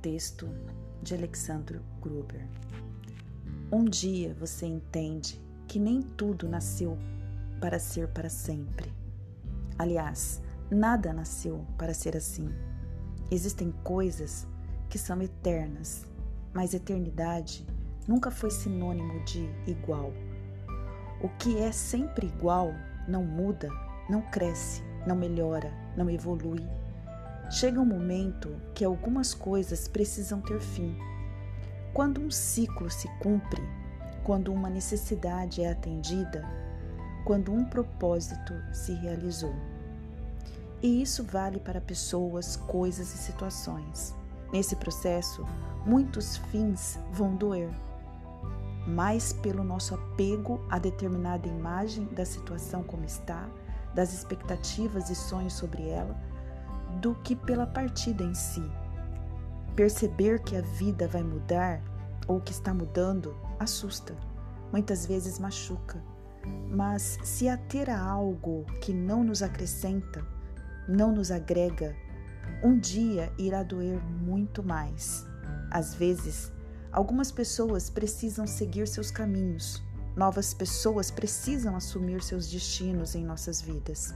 Texto de Alexandro Gruber. Um dia você entende que nem tudo nasceu para ser para sempre. Aliás, nada nasceu para ser assim. Existem coisas que são eternas, mas eternidade nunca foi sinônimo de igual. O que é sempre igual não muda, não cresce, não melhora, não evolui Chega um momento que algumas coisas precisam ter fim. Quando um ciclo se cumpre, quando uma necessidade é atendida, quando um propósito se realizou. E isso vale para pessoas, coisas e situações. Nesse processo, muitos fins vão doer, mais pelo nosso apego a determinada imagem da situação como está, das expectativas e sonhos sobre ela do que pela partida em si. Perceber que a vida vai mudar ou que está mudando assusta, muitas vezes machuca. Mas se ater a algo que não nos acrescenta, não nos agrega, um dia irá doer muito mais. Às vezes, algumas pessoas precisam seguir seus caminhos, novas pessoas precisam assumir seus destinos em nossas vidas.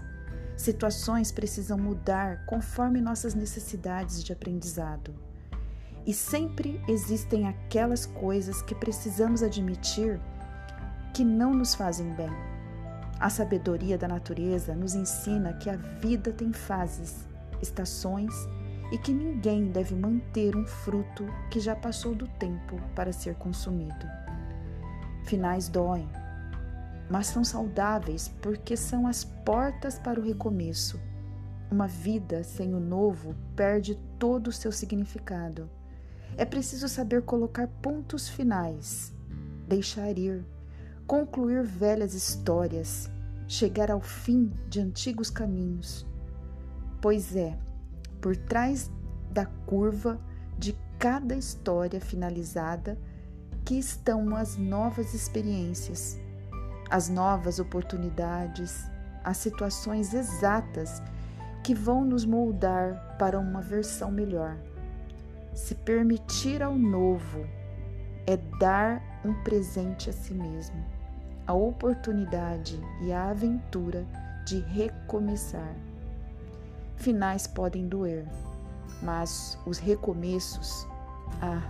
Situações precisam mudar conforme nossas necessidades de aprendizado. E sempre existem aquelas coisas que precisamos admitir que não nos fazem bem. A sabedoria da natureza nos ensina que a vida tem fases, estações e que ninguém deve manter um fruto que já passou do tempo para ser consumido. Finais doem, mas são saudáveis porque são as portas para o recomeço. Uma vida sem o novo perde todo o seu significado. É preciso saber colocar pontos finais, deixar ir, concluir velhas histórias, chegar ao fim de antigos caminhos. Pois é, por trás da curva de cada história finalizada que estão as novas experiências as novas oportunidades, as situações exatas que vão nos moldar para uma versão melhor. Se permitir ao novo é dar um presente a si mesmo, a oportunidade e a aventura de recomeçar. Finais podem doer, mas os recomeços, ah,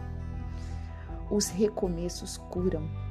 os recomeços curam.